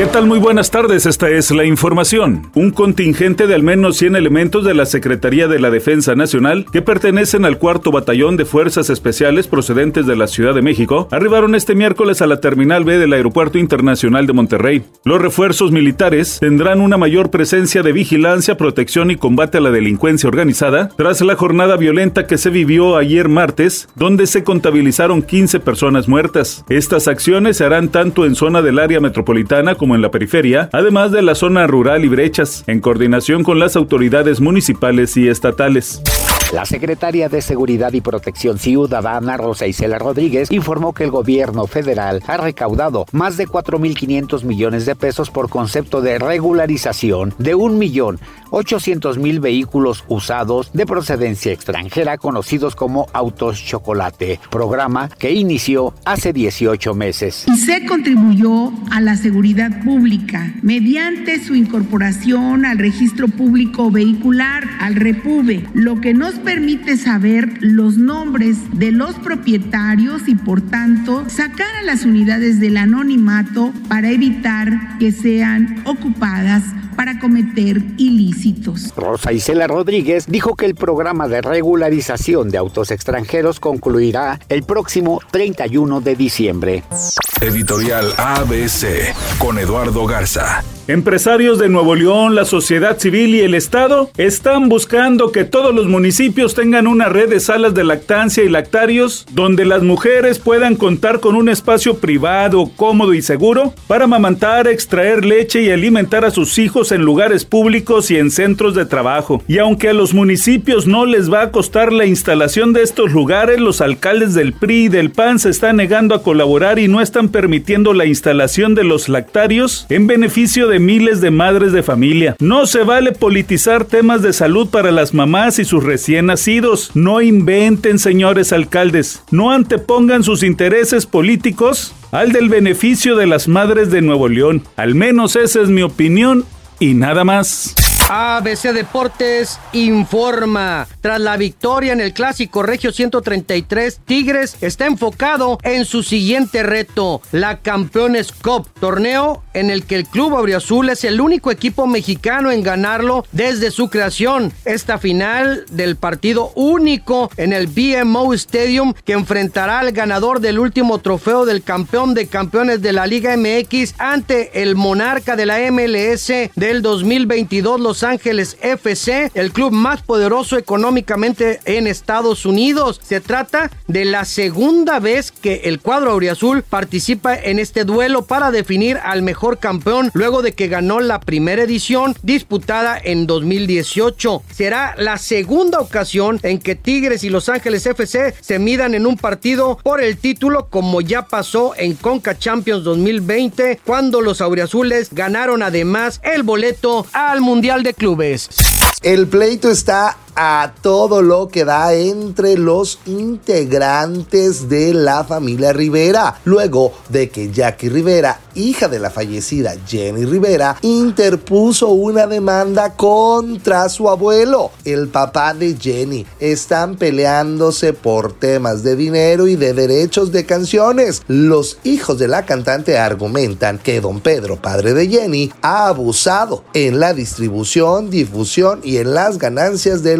¿Qué tal? Muy buenas tardes, esta es la información. Un contingente de al menos 100 elementos de la Secretaría de la Defensa Nacional, que pertenecen al cuarto batallón de Fuerzas Especiales procedentes de la Ciudad de México, arribaron este miércoles a la Terminal B del Aeropuerto Internacional de Monterrey. Los refuerzos militares tendrán una mayor presencia de vigilancia, protección y combate a la delincuencia organizada tras la jornada violenta que se vivió ayer martes, donde se contabilizaron 15 personas muertas. Estas acciones se harán tanto en zona del área metropolitana como en la periferia, además de la zona rural y brechas, en coordinación con las autoridades municipales y estatales. La secretaria de Seguridad y Protección Ciudadana, Rosa Isela Rodríguez, informó que el gobierno federal ha recaudado más de 4.500 millones de pesos por concepto de regularización de 1.800.000 vehículos usados de procedencia extranjera conocidos como autos chocolate, programa que inició hace 18 meses. Y se contribuyó a la seguridad pública mediante su incorporación al registro público vehicular, al REPUBE, lo que nos permite saber los nombres de los propietarios y por tanto sacar a las unidades del anonimato para evitar que sean ocupadas para cometer ilícitos. Rosa Isela Rodríguez dijo que el programa de regularización de autos extranjeros concluirá el próximo 31 de diciembre. Editorial ABC con Eduardo Garza. Empresarios de Nuevo León, la sociedad civil y el Estado están buscando que todos los municipios tengan una red de salas de lactancia y lactarios donde las mujeres puedan contar con un espacio privado, cómodo y seguro para amamantar, extraer leche y alimentar a sus hijos en lugares públicos y en centros de trabajo. Y aunque a los municipios no les va a costar la instalación de estos lugares, los alcaldes del PRI y del PAN se están negando a colaborar y no están permitiendo la instalación de los lactarios en beneficio de miles de madres de familia. No se vale politizar temas de salud para las mamás y sus recién nacidos. No inventen, señores alcaldes. No antepongan sus intereses políticos al del beneficio de las madres de Nuevo León. Al menos esa es mi opinión y nada más. ABC Deportes informa. Tras la victoria en el clásico Regio 133, Tigres está enfocado en su siguiente reto, la Campeones Cup, torneo en el que el Club Auriazul es el único equipo mexicano en ganarlo desde su creación. Esta final del partido único en el BMO Stadium que enfrentará al ganador del último trofeo del campeón de campeones de la Liga MX ante el monarca de la MLS del 2022, Los Ángeles FC, el club más poderoso económicamente en Estados Unidos. Se trata de la segunda vez que el cuadro auriazul participa en este duelo para definir al mejor campeón luego de que ganó la primera edición disputada en 2018. Será la segunda ocasión en que Tigres y Los Ángeles FC se midan en un partido por el título como ya pasó en Conca Champions 2020 cuando los auriazules ganaron además el boleto al Mundial Clubes. El pleito está a todo lo que da entre los integrantes de la familia Rivera, luego de que Jackie Rivera, hija de la fallecida Jenny Rivera, interpuso una demanda contra su abuelo, el papá de Jenny. Están peleándose por temas de dinero y de derechos de canciones. Los hijos de la cantante argumentan que don Pedro, padre de Jenny, ha abusado en la distribución, difusión y en las ganancias de